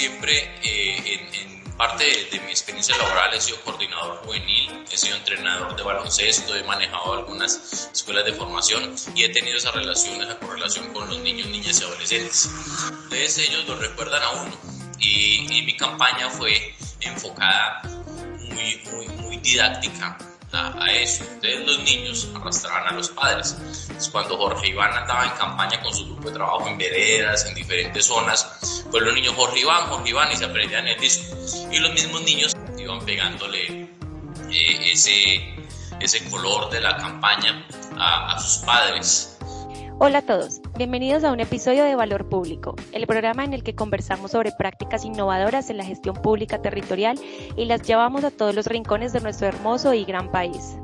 siempre eh, en, parte de, mi experiencia laboral he sido coordinador juvenil, he sido entrenador de baloncesto, he manejado algunas escuelas de formación y he tenido esa relación, esa correlación con los niños, niñas y adolescentes. Entonces ellos lo recuerdan a uno y, y mi campaña fue enfocada muy, muy, muy didáctica a, eso. Entonces los niños arrastraban a los padres. Entonces, cuando Jorge Iván andaba en campaña con su grupo de trabajo en veredas, en diferentes zonas, pues los niños Jorge Iván, Jorge Iván y se aprendían el disco. Y los mismos niños iban pegándole eh, ese, ese color de la campaña a, a sus padres. Hola a todos, bienvenidos a un episodio de Valor Público, el programa en el que conversamos sobre prácticas innovadoras en la gestión pública territorial y las llevamos a todos los rincones de nuestro hermoso y gran país.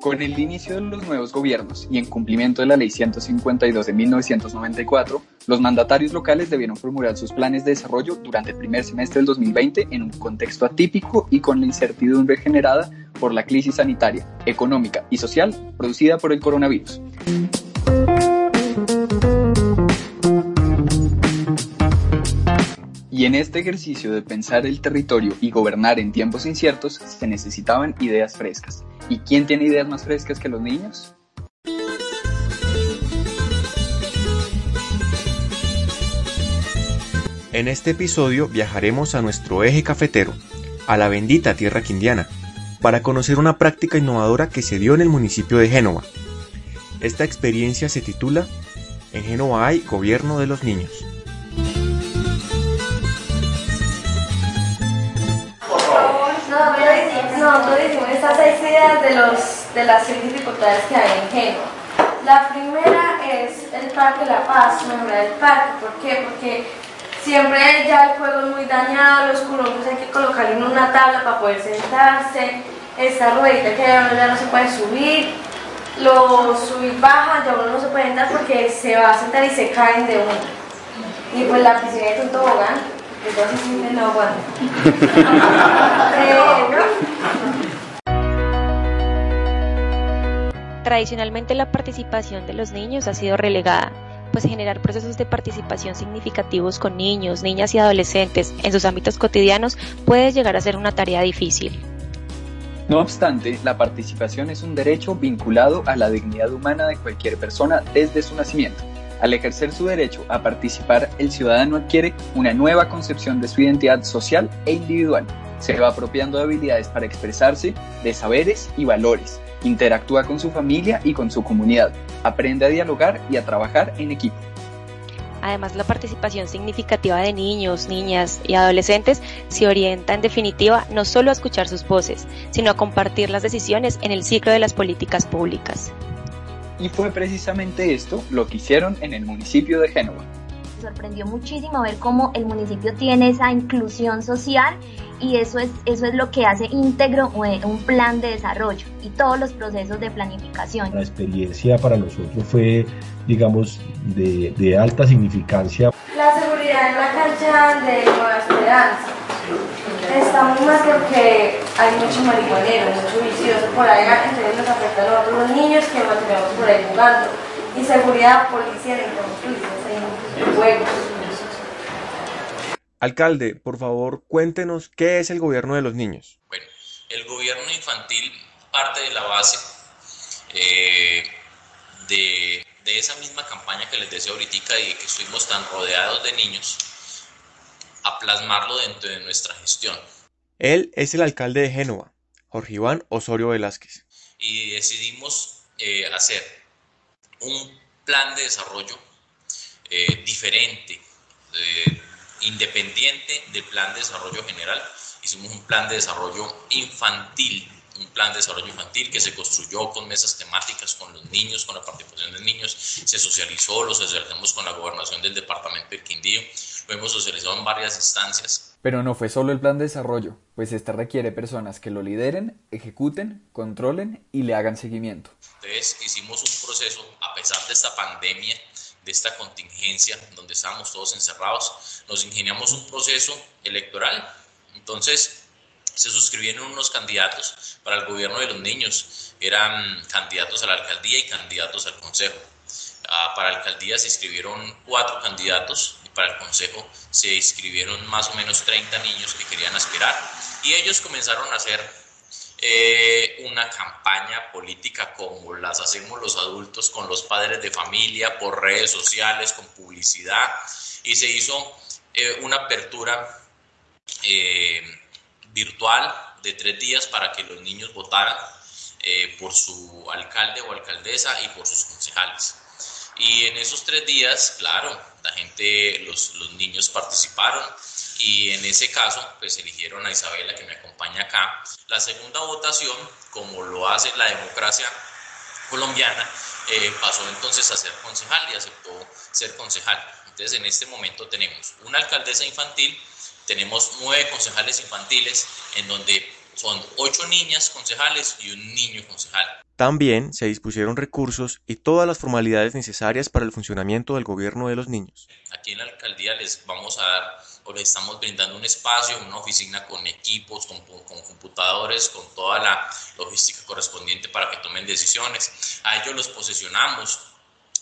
Con el inicio de los nuevos gobiernos y en cumplimiento de la Ley 152 de 1994, los mandatarios locales debieron formular sus planes de desarrollo durante el primer semestre del 2020 en un contexto atípico y con la incertidumbre generada por la crisis sanitaria, económica y social producida por el coronavirus. Y en este ejercicio de pensar el territorio y gobernar en tiempos inciertos se necesitaban ideas frescas. ¿Y quién tiene ideas más frescas que los niños? En este episodio viajaremos a nuestro eje cafetero, a la bendita tierra quindiana, para conocer una práctica innovadora que se dio en el municipio de Génova. Esta experiencia se titula En Génova hay gobierno de los niños. Ideas de, los, de las seis dificultades que hay en Génova. La primera es el Parque La Paz, mejorar el parque. ¿Por qué? Porque siempre ya el juego es muy dañado, los columpios hay que colocarle en una tabla para poder sentarse, esta ruedita que ya no se puede subir, los subir baja ya uno no se puede entrar porque se va a sentar y se caen de uno. Y pues la piscina es un tobogán Tradicionalmente la participación de los niños ha sido relegada, pues generar procesos de participación significativos con niños, niñas y adolescentes en sus ámbitos cotidianos puede llegar a ser una tarea difícil. No obstante, la participación es un derecho vinculado a la dignidad humana de cualquier persona desde su nacimiento. Al ejercer su derecho a participar, el ciudadano adquiere una nueva concepción de su identidad social e individual. Se va apropiando de habilidades para expresarse, de saberes y valores. Interactúa con su familia y con su comunidad. Aprende a dialogar y a trabajar en equipo. Además, la participación significativa de niños, niñas y adolescentes se orienta en definitiva no solo a escuchar sus voces, sino a compartir las decisiones en el ciclo de las políticas públicas. Y fue precisamente esto lo que hicieron en el municipio de Génova. Sorprendió muchísimo ver cómo el municipio tiene esa inclusión social y eso es, eso es lo que hace íntegro eh, un plan de desarrollo y todos los procesos de planificación. La experiencia para nosotros fue, digamos, de, de alta significancia. La seguridad en la cancha de Nueva Esperanza Estamos más porque hay mucho marihuanero, mucho vicioso por ahí, entonces nos afecta a nosotros los niños que mantenemos por ahí jugando. Y seguridad policial en conflictos, en juegos. Alcalde, por favor, cuéntenos qué es el gobierno de los niños. Bueno, el gobierno infantil parte de la base eh, de, de, esa misma campaña que les decía ahorita y de que estuvimos tan rodeados de niños a plasmarlo dentro de nuestra gestión. Él es el alcalde de Génova, Jorge Iván Osorio Velázquez. Y decidimos eh, hacer un plan de desarrollo eh, diferente, eh, independiente del plan de desarrollo general. Hicimos un plan de desarrollo infantil un plan de desarrollo infantil que se construyó con mesas temáticas con los niños, con la participación de niños, se socializó, lo socializamos con la gobernación del departamento del Quindío, lo hemos socializado en varias instancias. Pero no fue solo el plan de desarrollo, pues este requiere personas que lo lideren, ejecuten, controlen y le hagan seguimiento. Entonces hicimos un proceso, pesar de esta pandemia, de esta contingencia donde estábamos todos encerrados, nos ingeniamos un proceso electoral. Entonces, se suscribieron unos candidatos para el gobierno de los niños, eran candidatos a la alcaldía y candidatos al consejo. Ah, para alcaldía se inscribieron cuatro candidatos y para el consejo se inscribieron más o menos 30 niños que querían aspirar y ellos comenzaron a hacer eh, una campaña política como las hacemos los adultos con los padres de familia, por redes sociales, con publicidad y se hizo eh, una apertura eh, virtual de tres días para que los niños votaran por su alcalde o alcaldesa y por sus concejales. Y en esos tres días, claro, la gente, los, los niños participaron y en ese caso, pues eligieron a Isabela que me acompaña acá. La segunda votación, como lo hace la democracia colombiana, eh, pasó entonces a ser concejal y aceptó ser concejal. Entonces en este momento tenemos una alcaldesa infantil, tenemos nueve concejales infantiles, en donde son ocho niñas concejales y un niño concejal. También se dispusieron recursos y todas las formalidades necesarias para el funcionamiento del gobierno de los niños. Aquí en la alcaldía les vamos a dar o les estamos brindando un espacio, una oficina con equipos, con, con computadores, con toda la logística correspondiente para que tomen decisiones. A ellos los posesionamos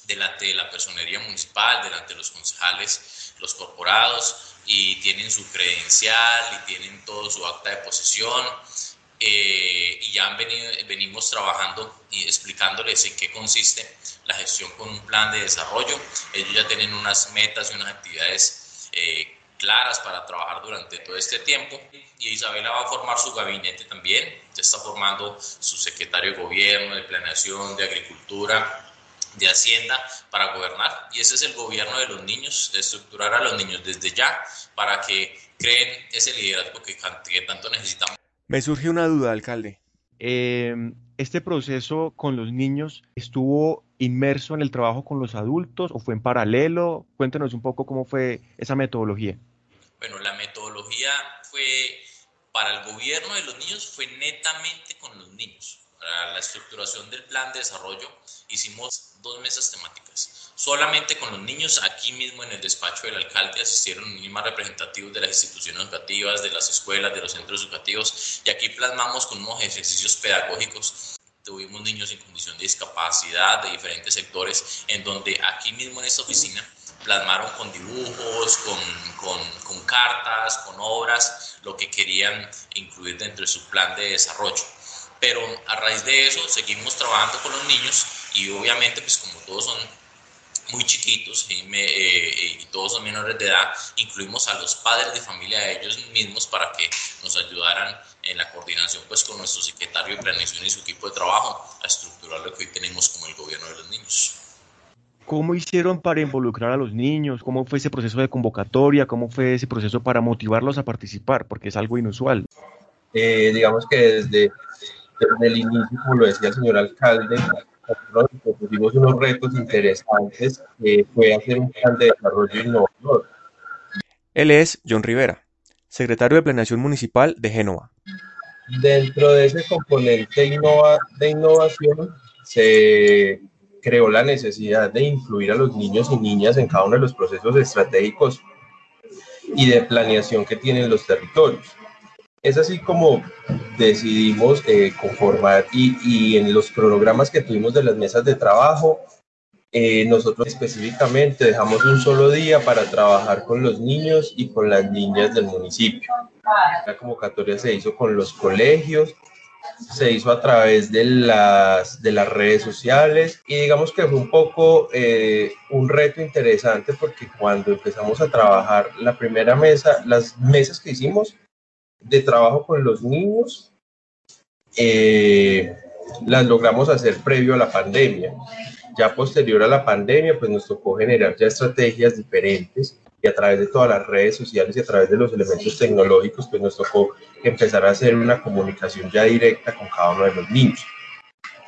delante de la personería municipal, delante de los concejales, los corporados, y tienen su credencial y tienen todo su acta de posesión eh, y ya han venido, venimos trabajando y explicándoles en qué consiste la gestión con un plan de desarrollo. Ellos ya tienen unas metas y unas actividades eh, claras para trabajar durante todo este tiempo y Isabela va a formar su gabinete también, ya está formando su secretario de gobierno, de planeación, de agricultura, de hacienda para gobernar y ese es el gobierno de los niños, estructurar a los niños desde ya para que creen ese liderazgo que, que tanto necesitamos. Me surge una duda, alcalde. Em, ¿Este proceso con los niños estuvo inmerso en el trabajo con los adultos o fue en paralelo? Cuéntenos un poco cómo fue esa metodología. Bueno, la metodología fue para el gobierno de los niños fue netamente con los niños. Para la estructuración del plan de desarrollo hicimos dos mesas temáticas. Solamente con los niños, aquí mismo en el despacho del alcalde asistieron niños más representativos de las instituciones educativas, de las escuelas, de los centros educativos, y aquí plasmamos con unos ejercicios pedagógicos. Tuvimos niños en condición de discapacidad de diferentes sectores, en donde aquí mismo en esta oficina plasmaron con dibujos, con, con, con cartas, con obras, lo que querían incluir dentro de su plan de desarrollo pero a raíz de eso seguimos trabajando con los niños y obviamente pues como todos son muy chiquitos y, eh, y, todos son menores de edad, incluimos a los padres de familia de ellos mismos para que nos ayudaran en la coordinación pues con nuestro secretario de planeación y su equipo de trabajo a estructurar lo que hoy tenemos como el gobierno de los niños. ¿Cómo hicieron para involucrar a los niños? ¿Cómo fue ese proceso de convocatoria? ¿Cómo fue ese proceso para motivarlos a participar? Porque es algo inusual. Eh, digamos que desde en el inicio, como lo decía el señor alcalde, nosotros pusimos unos retos interesantes que fue hacer un plan de desarrollo innovador. Él es John Rivera, secretario de Planeación Municipal de Génova. Dentro de ese componente innova, de innovación se creó la necesidad de incluir a los niños y niñas en cada uno de los procesos estratégicos y de planeación que tienen los territorios. Es así como decidimos eh, conformar y, en los cronogramas que tuvimos de las mesas de trabajo, eh, nosotros específicamente dejamos un solo día para trabajar con los niños y con las niñas del municipio. La convocatoria se hizo con los colegios, se hizo a través de las, de las redes sociales y digamos que fue un poco eh, un reto interesante porque cuando empezamos a trabajar la primera mesa, las mesas que hicimos de trabajo con los niños eh, las logramos hacer previo a la pandemia. Ya posterior a la pandemia, pues nos tocó generar ya estrategias diferentes y a través de todas las redes sociales y a través de los elementos tecnológicos, pues nos tocó empezar a hacer una comunicación ya directa con cada uno de los niños.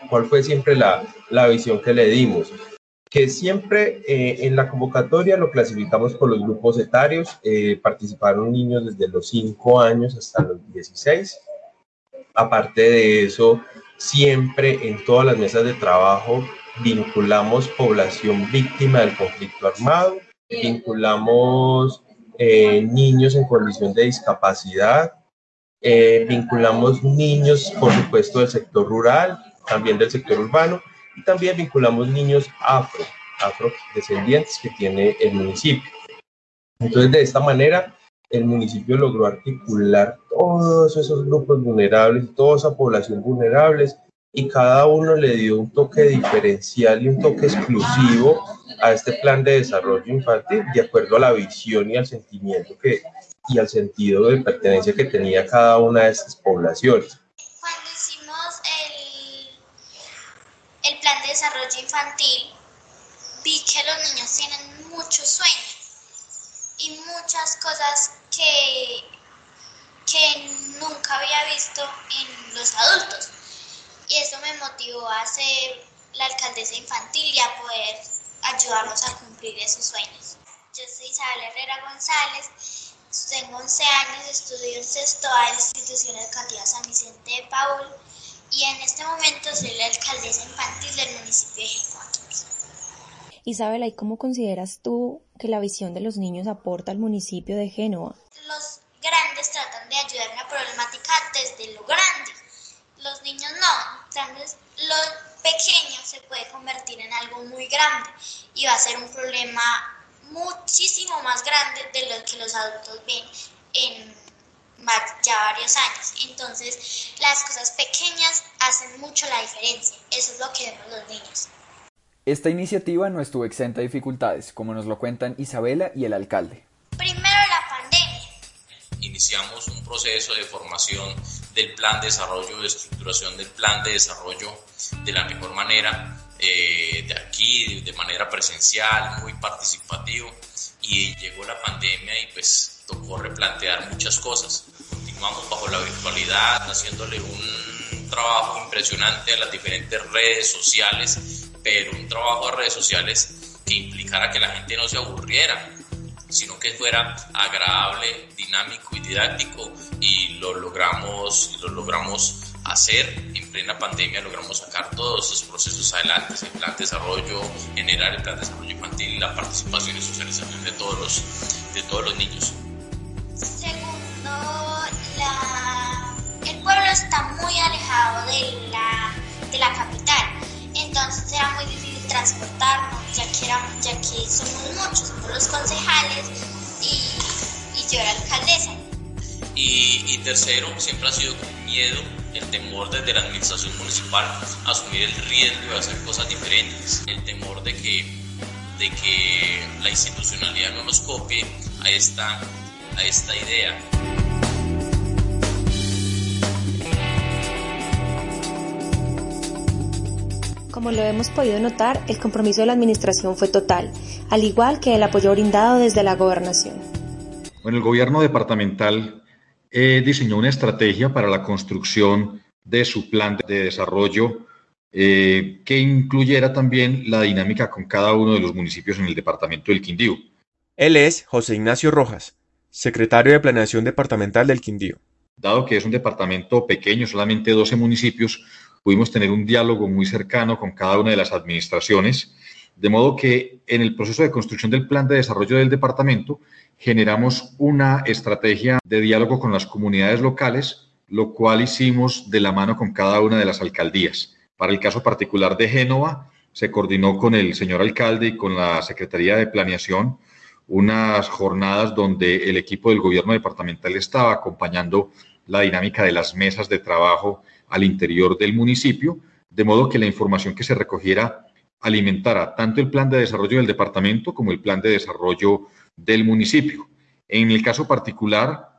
¿Cuál fue siempre la, la visión que le dimos? Que siempre eh, en la convocatoria lo clasificamos por los grupos etarios. Eh, participaron niños desde los 5 años hasta los 16. Aparte de eso, siempre en todas las mesas de trabajo vinculamos población víctima del conflicto armado, vinculamos eh, niños en condición de discapacidad, vinculamos niños, por supuesto, del sector rural, también del sector urbano, también vinculamos niños afro. afrodescendientes que tiene el municipio. Entonces, de esta manera, el municipio logró articular todos esos grupos vulnerables, toda esa población vulnerable, y cada uno le dio un toque diferencial y un toque exclusivo a este plan de desarrollo infantil, de acuerdo a la visión y al sentimiento que, y al sentido de pertenencia que tenía cada una de estas poblaciones. Desarrollo infantil, vi que los niños tienen muchos sueños y muchas cosas que, que nunca había visto en los adultos. Y eso me motivó a ser la alcaldesa infantil y a poder ayudarnos a cumplir esos sueños. Yo soy Isabel Herrera González, tengo 11 años, estudio en sexto A la institución educativa San Vicente de Paul y en este momento soy la alcaldesa infantil del municipio de Génova. Isabela, ¿y cómo consideras tú que la visión de los niños aporta al municipio de Génova? Los grandes tratan de ayudar a la problemática desde lo grande. Los niños no. Entonces, lo pequeño se puede convertir en algo muy grande y va a ser un problema muchísimo más grande de lo que los adultos ven en ya varios años. Entonces, las cosas pequeñas hacen mucho la diferencia. Eso es lo que vemos los niños. Esta iniciativa no estuvo exenta de dificultades, como nos lo cuentan Isabela y el alcalde. Primero la pandemia. Iniciamos un proceso de formación del plan de desarrollo, de estructuración del plan de desarrollo de la mejor manera, eh, de aquí, de manera presencial, muy participativo, y llegó la pandemia y pues tocó replantear muchas cosas. Continuamos bajo la virtualidad, haciéndole un trabajo impresionante a las diferentes redes sociales pero un trabajo de redes sociales que implicara que la gente no se aburriera, sino que fuera agradable, dinámico y didáctico y lo logramos, lo logramos hacer en plena pandemia, logramos sacar todos esos procesos adelante, el plan de desarrollo general, el plan de desarrollo infantil la participación y socialización de todos los, de todos los niños. Segundo, la, el pueblo está muy alejado de la, de la capital. Entonces era muy difícil transportarnos, ya que, ya que somos muchos, somos los concejales y, y yo era alcaldesa. Y, y, tercero, siempre ha sido con miedo, el temor desde la administración municipal asumir el riesgo de hacer cosas diferentes, el temor de que, de que la institucionalidad no nos copie a esta, a esta idea. Como lo hemos podido notar, el compromiso de la Administración fue total, al igual que el apoyo brindado desde la Gobernación. Bueno, el gobierno departamental eh, diseñó una estrategia para la construcción de su plan de desarrollo eh, que incluyera también la dinámica con cada uno de los municipios en el departamento del Quindío. Él es José Ignacio Rojas, secretario de Planeación Departamental del Quindío. Dado que es un departamento pequeño, solamente 12 municipios, pudimos tener un diálogo muy cercano con cada una de las administraciones, de modo que en el proceso de construcción del plan de desarrollo del departamento generamos una estrategia de diálogo con las comunidades locales, lo cual hicimos de la mano con cada una de las alcaldías. Para el caso particular de Génova, se coordinó con el señor alcalde y con la Secretaría de Planeación unas jornadas donde el equipo del gobierno departamental estaba acompañando la dinámica de las mesas de trabajo al interior del municipio, de modo que la información que se recogiera alimentara tanto el plan de desarrollo del departamento como el plan de desarrollo del municipio. En el caso particular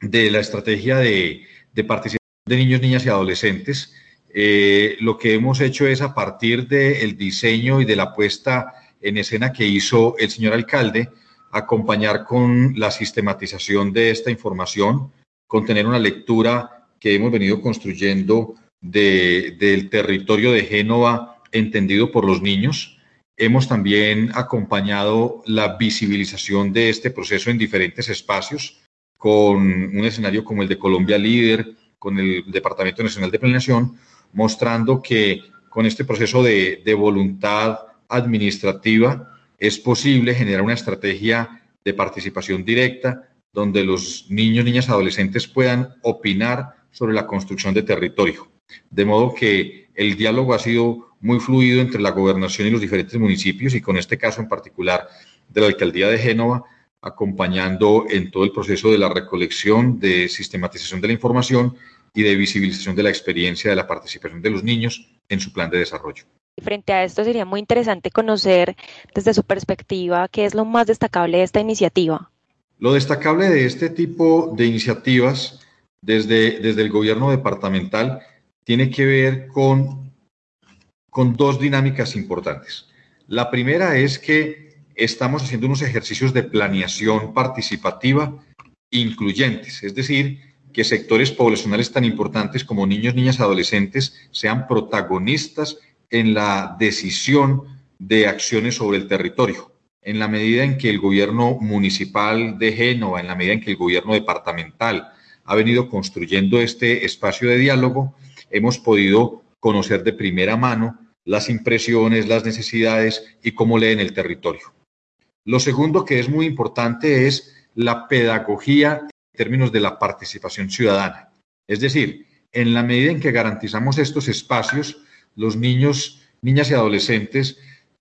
de la estrategia de, participación de niños, niñas y adolescentes, eh, lo que hemos hecho es a partir del diseño y de la puesta en escena que hizo el señor alcalde, acompañar con la sistematización de esta información, con tener una lectura que hemos venido construyendo del territorio de Génova entendido por los niños. Hemos también acompañado la visibilización de este proceso en diferentes espacios, con un escenario como el de Colombia Líder, con el Departamento Nacional de Planeación, mostrando que con este proceso de, voluntad administrativa es posible generar una estrategia de participación directa donde los niños, niñas, adolescentes puedan opinar sobre la construcción de territorio. De modo que el diálogo ha sido muy fluido entre la gobernación y los diferentes municipios y con este caso en particular de la alcaldía de Génova, acompañando en todo el proceso de la recolección, de sistematización de la información y de visibilización de la experiencia de la participación de los niños en su plan de desarrollo. Frente a esto sería muy interesante conocer desde su perspectiva qué es lo más destacable de esta iniciativa. Lo destacable de este tipo de iniciativas desde, desde el gobierno departamental tiene que ver con, con dos dinámicas importantes. La primera es que estamos haciendo unos ejercicios de planeación participativa incluyentes, es decir, que sectores poblacionales tan importantes como niños, niñas adolescentes sean protagonistas en la decisión de acciones sobre el territorio. En la medida en que el gobierno municipal de Génova, en la medida en que el gobierno departamental ha venido construyendo este espacio de diálogo, hemos podido conocer de primera mano las impresiones, las necesidades y cómo leen el territorio. Lo segundo que es muy importante es la pedagogía en términos de la participación ciudadana. Es decir, en la medida en que garantizamos estos espacios, los niños, niñas y adolescentes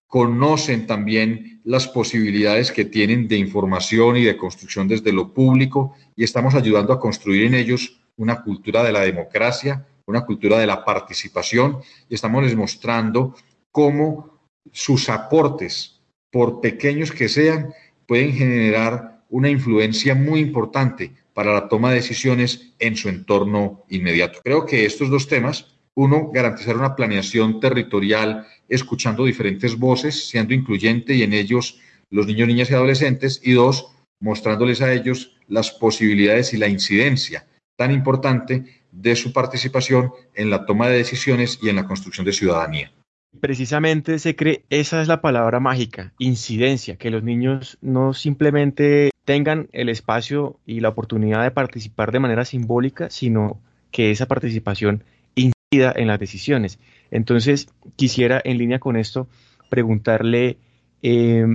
conocen también las posibilidades que tienen de información y de construcción desde lo público y estamos ayudando a construir en ellos una cultura de la democracia, una cultura de la participación y estamos les mostrando cómo sus aportes por pequeños que sean, pueden generar una influencia muy importante para la toma de decisiones en su entorno inmediato. Creo que estos dos temas, uno, garantizar una planeación territorial escuchando diferentes voces, siendo incluyente y en ellos los niños, niñas y adolescentes, y dos, mostrándoles a ellos las posibilidades y la incidencia tan importante de su participación en la toma de decisiones y en la construcción de ciudadanía. Precisamente se cree, esa es la palabra mágica, incidencia, que los niños no simplemente tengan el espacio y la oportunidad de participar de manera simbólica, sino que esa participación en las decisiones. Entonces, quisiera en línea con esto preguntarle eh,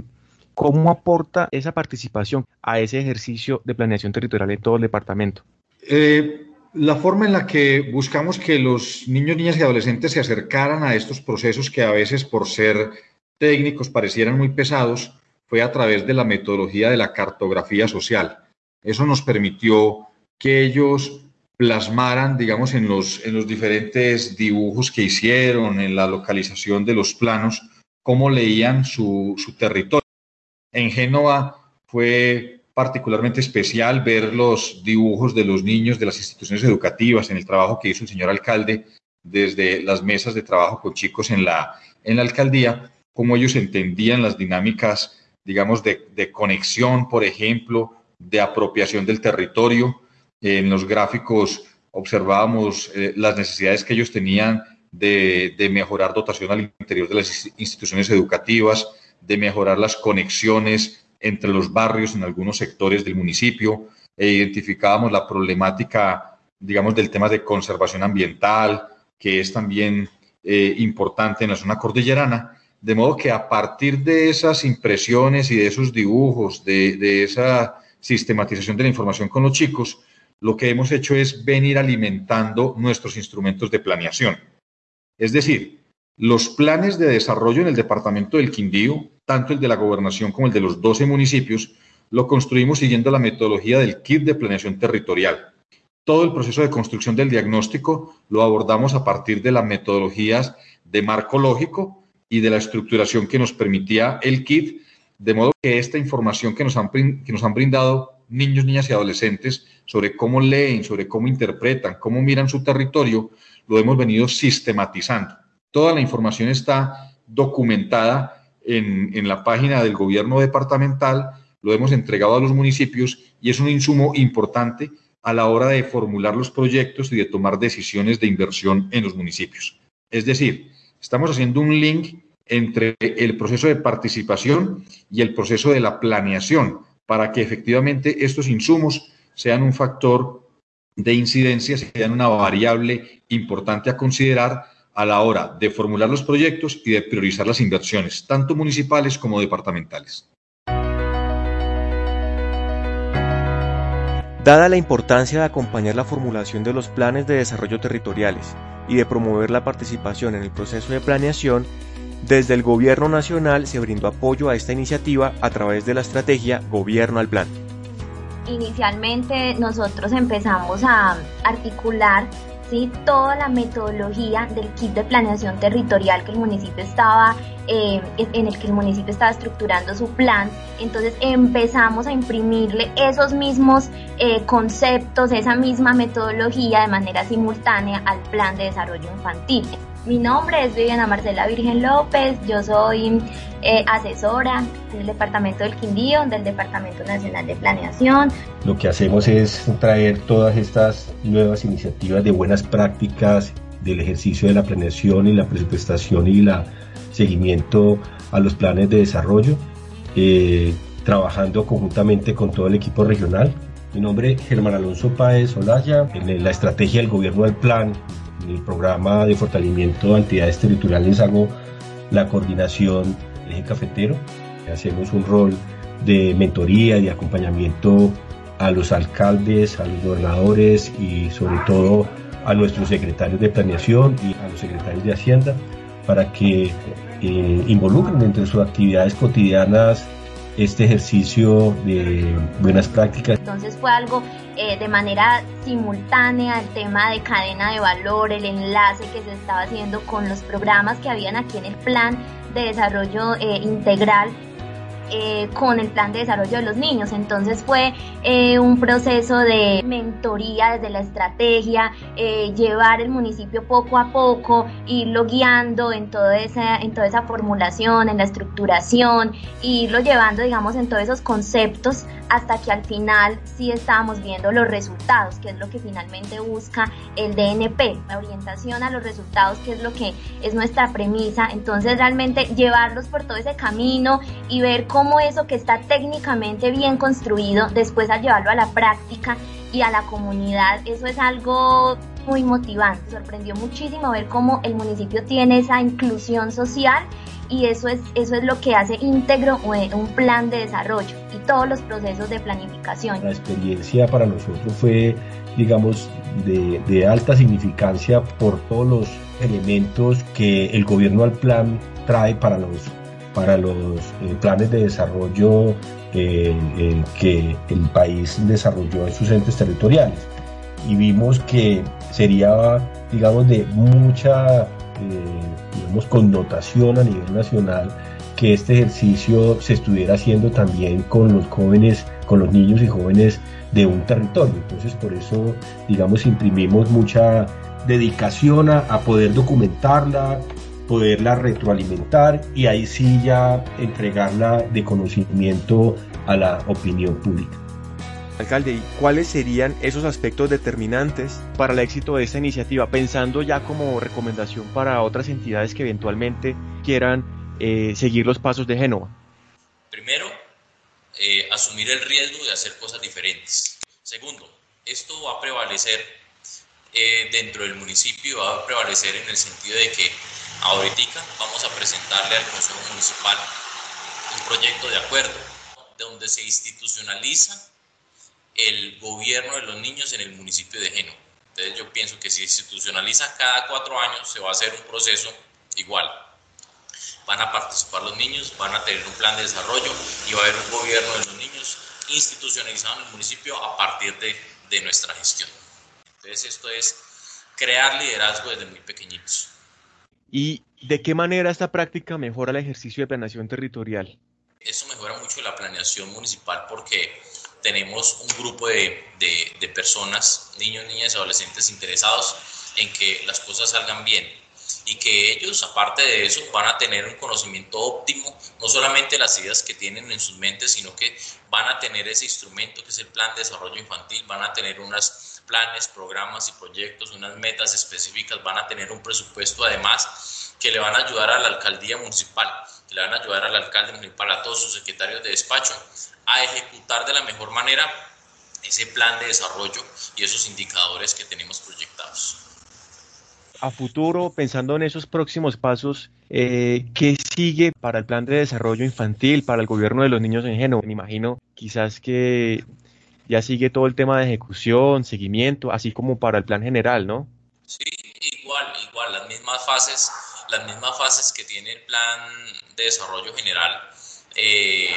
cómo aporta esa participación a ese ejercicio de planeación territorial en todo el departamento. Eh, la forma en la que buscamos que los niños, niñas y adolescentes se acercaran a estos procesos que a veces por ser técnicos parecieran muy pesados fue a través de la metodología de la cartografía social. Eso nos permitió que ellos plasmaran, digamos, en los, en los diferentes dibujos que hicieron, en la localización de los planos, cómo leían su, su territorio. En Génova fue particularmente especial ver los dibujos de los niños de las instituciones educativas en el trabajo que hizo el señor alcalde desde las mesas de trabajo con chicos en la, en la alcaldía, cómo ellos entendían las dinámicas, digamos, de, de conexión, por ejemplo, de apropiación del territorio. En los gráficos observábamos eh, las necesidades que ellos tenían de, de mejorar dotación al interior de las instituciones educativas, de mejorar las conexiones entre los barrios en algunos sectores del municipio, e identificábamos la problemática, digamos, del tema de conservación ambiental, que es también eh, importante en la zona cordillerana, de modo que a partir de esas impresiones y de esos dibujos, de, de esa sistematización de la información con los chicos, lo que hemos hecho es venir alimentando nuestros instrumentos de planeación. Es decir, los planes de desarrollo en el departamento del Quindío, tanto el de la gobernación como el de los 12 municipios, lo construimos siguiendo la metodología del kit de planeación territorial. Todo el proceso de construcción del diagnóstico lo abordamos a partir de las metodologías de marco lógico y de la estructuración que nos permitía el kit, de modo que esta información que nos han, que nos han brindado niños, niñas y adolescentes sobre cómo leen, sobre cómo interpretan, cómo miran su territorio, lo hemos venido sistematizando Toda la información está documentada en, la página del gobierno departamental, lo hemos entregado a los municipios y es un insumo importante a la hora de formular los proyectos y de tomar decisiones de inversión en los municipios. Es decir, estamos haciendo un link entre el proceso de participación y el proceso de la planeación para que efectivamente estos insumos sean un factor de incidencia, sean una variable importante a considerar a la hora de formular los proyectos y de priorizar las inversiones, tanto municipales como departamentales. Dada la importancia de acompañar la formulación de los planes de desarrollo territoriales y de promover la participación en el proceso de planeación, desde el Gobierno Nacional se brindó apoyo a esta iniciativa a través de la estrategia Gobierno al Plan. Inicialmente nosotros empezamos a articular ¿sí? toda la metodología del kit de planeación territorial que el municipio estaba eh, en el que el municipio estaba estructurando su plan. Entonces empezamos a imprimirle esos mismos eh, conceptos, esa misma metodología de manera simultánea al plan de desarrollo infantil. Mi nombre es Viviana Marcela Virgen López, yo soy eh, asesora en el Departamento del Quindío, del Departamento Nacional de Planeación. Lo que hacemos es traer todas estas nuevas iniciativas de buenas prácticas del ejercicio de la planeación y la presupuestación y la seguimiento a los planes de desarrollo, eh, trabajando conjuntamente con todo el equipo regional. Mi nombre es Germán Alonso Páez Olaya, en la estrategia del gobierno del plan el programa de fortalecimiento de entidades territoriales hago la coordinación del eje cafetero. Hacemos un rol de mentoría y acompañamiento a los alcaldes, a los gobernadores y sobre todo a nuestros secretarios de planeación y a los secretarios de Hacienda para que eh, involucren entre sus actividades cotidianas este ejercicio de buenas prácticas. Entonces fue algo eh, de manera simultánea el tema de cadena de valor, el enlace que se estaba haciendo con los programas que habían aquí en el plan de desarrollo eh, integral eh, con el plan de desarrollo de los niños. Entonces fue un proceso de mentoría desde la estrategia, llevar el municipio poco a poco, irlo guiando en toda, esa, en toda esa formulación, en la estructuración, irlo llevando, digamos, en todos esos conceptos hasta que al final sí estábamos viendo los resultados, que es lo que finalmente busca el DNP, la orientación a los resultados, que es lo que es nuestra premisa. Entonces realmente llevarlos por todo ese camino y ver cómo eso que está técnicamente bien construido, después al llevarlo a la práctica y a la comunidad, eso es algo muy motivante. Sorprendió muchísimo ver cómo el municipio tiene esa inclusión social y eso es, eso es lo que hace íntegro un plan de desarrollo y todos los procesos de planificación. La experiencia para nosotros fue, digamos, de, de alta significancia por todos los elementos que el gobierno al plan trae para los para los eh, planes de desarrollo eh, eh, que el país desarrolló en sus entes territoriales. Y vimos que sería, digamos, de mucha digamos, connotación a nivel nacional que este ejercicio se estuviera haciendo también con los jóvenes, con los niños y jóvenes de un territorio. Entonces, por eso, digamos, imprimimos mucha dedicación a, a poder documentarla, poderla retroalimentar y ahí sí ya entregarla de conocimiento a la opinión pública. Alcalde, ¿y cuáles serían esos aspectos determinantes para el éxito de esta iniciativa, pensando ya como recomendación para otras entidades que eventualmente quieran eh, seguir los pasos de Génova? Primero, eh, asumir el riesgo de hacer cosas diferentes. Segundo, esto va a prevalecer eh, dentro del municipio, va a prevalecer en el sentido de que Ahorita vamos a presentarle al Consejo Municipal un proyecto de acuerdo donde se institucionaliza el gobierno de los niños en el municipio de Geno. Entonces yo pienso que si se institucionaliza cada cuatro años se va a hacer un proceso igual. Van a participar los niños, van a tener un plan de desarrollo y va a haber un gobierno de los niños institucionalizado en el municipio a partir de, de nuestra gestión. Entonces esto es crear liderazgo desde muy pequeñitos. ¿Y de qué manera esta práctica mejora el ejercicio de planeación territorial? Eso mejora mucho la planeación municipal porque tenemos un grupo de, de, personas, niños, niñas y adolescentes interesados en que las cosas salgan bien y que ellos, aparte de eso, van a tener un conocimiento óptimo, no solamente las ideas que tienen en sus mentes, sino que van a tener ese instrumento que es el Plan de Desarrollo Infantil, van a tener unas planes, programas y proyectos, unas metas específicas, van a tener un presupuesto además que le van a ayudar a la alcaldía municipal, le van a ayudar al alcalde municipal, a todos sus secretarios de despacho, a ejecutar de la mejor manera ese plan de desarrollo y esos indicadores que tenemos proyectados. A futuro, pensando en esos próximos pasos, eh, ¿qué sigue para el plan de desarrollo infantil, para el gobierno de los niños en Génova? Me imagino quizás que ya sigue todo el tema de ejecución, seguimiento, así como para el plan general, ¿no? Sí, igual, igual, las mismas fases, las mismas fases que tiene el plan de desarrollo general. Eh,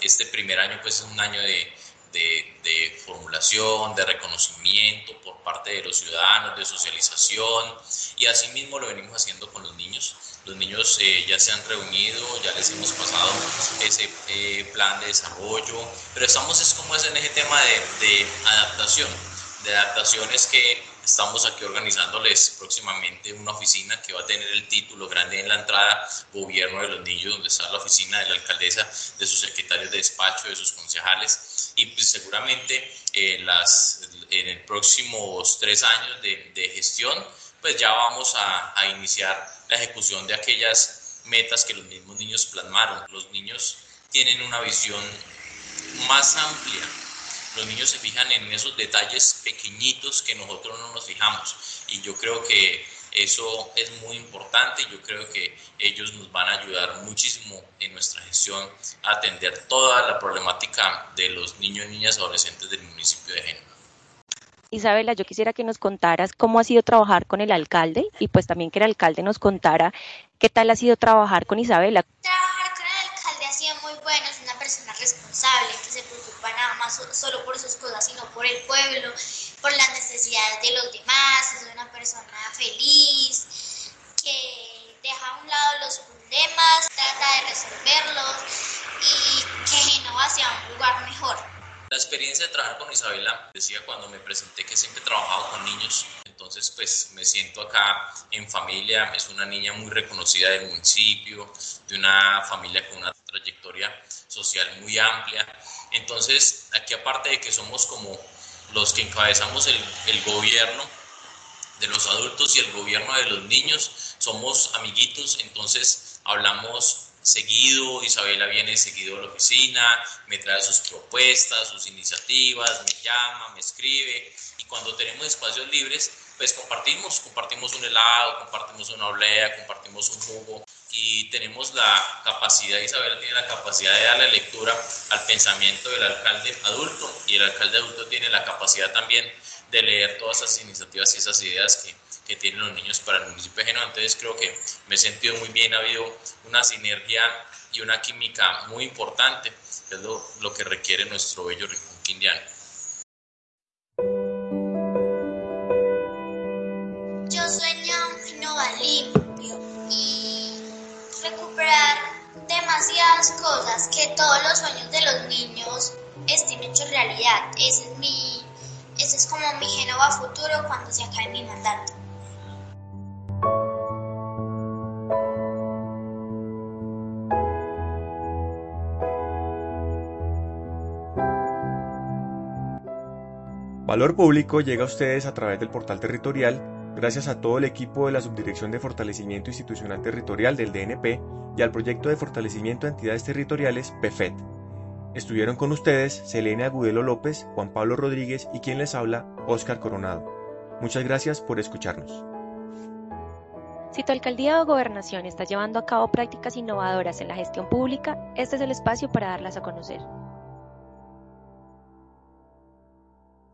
este primer año pues es un año de, de, formulación, de reconocimiento por parte de los ciudadanos, de socialización y así mismo lo venimos haciendo con los niños. Los niños eh, ya se han reunido, ya les hemos pasado ese eh, plan de desarrollo, pero estamos es como es en ese tema de, de adaptación, de adaptaciones que Estamos aquí organizándoles próximamente una oficina que va a tener el título grande en la entrada, Gobierno de los Niños, donde está la oficina de la alcaldesa, de sus secretarios de despacho, de sus concejales. Y pues seguramente en, las, en los próximos tres años de, de, gestión, pues ya vamos a, a iniciar la ejecución de aquellas metas que los mismos niños plasmaron. Los niños tienen una visión más amplia los niños se fijan en esos detalles pequeñitos que nosotros no nos fijamos. Y yo creo que eso es muy importante. Yo creo que ellos nos van a ayudar muchísimo en nuestra gestión a atender toda la problemática de los niños, niñas, adolescentes del municipio de Génova. Isabela, yo quisiera que nos contaras cómo ha sido trabajar con el alcalde y pues también que el alcalde nos contara qué tal ha sido trabajar con Isabela. Trabajar con el alcalde ha sido muy bueno, es una persona responsable más solo por sus cosas, sino por el pueblo, por las necesidades de los demás, es una persona feliz, que deja a un lado los problemas, trata de resolverlos y que Genova hacia un lugar mejor. La experiencia de trabajar con Isabela, decía cuando me presenté que siempre he trabajado con niños, entonces pues me siento acá en familia, es una niña muy reconocida del municipio, de una familia con una trayectoria social muy amplia, entonces, aquí aparte de que somos como los que encabezamos el, gobierno de los adultos y el gobierno de los niños, somos amiguitos, entonces hablamos seguido, Isabela viene seguido a la oficina, me trae sus propuestas, sus iniciativas, me llama, me escribe y cuando tenemos espacios libres, pues compartimos, compartimos un helado, compartimos una oblea, compartimos un jugo y tenemos la capacidad, Isabela tiene la capacidad de darle lectura al pensamiento del alcalde adulto y el alcalde adulto tiene la capacidad también de leer todas esas iniciativas y esas ideas que, que tienen los niños para el municipio de Genoa. Entonces creo que me he sentido muy bien, ha habido una sinergia y una química muy importante, es lo, lo que requiere nuestro bello rincón quindiano. Cosas, que todos los sueños de los niños estén hechos realidad. Ese es mi, ese es como mi Genova futuro cuando se acabe mi mandato. Valor Público llega a ustedes a través del portal territorial gracias a todo el equipo de la Subdirección de Fortalecimiento Institucional Territorial del DNP y al proyecto de fortalecimiento de entidades territoriales PEFET. Estuvieron con ustedes Selena Agudelo López, Juan Pablo Rodríguez y quien les habla, Óscar Coronado. Muchas gracias por escucharnos. Si tu alcaldía o gobernación está llevando a cabo prácticas innovadoras en la gestión pública, este es el espacio para darlas a conocer.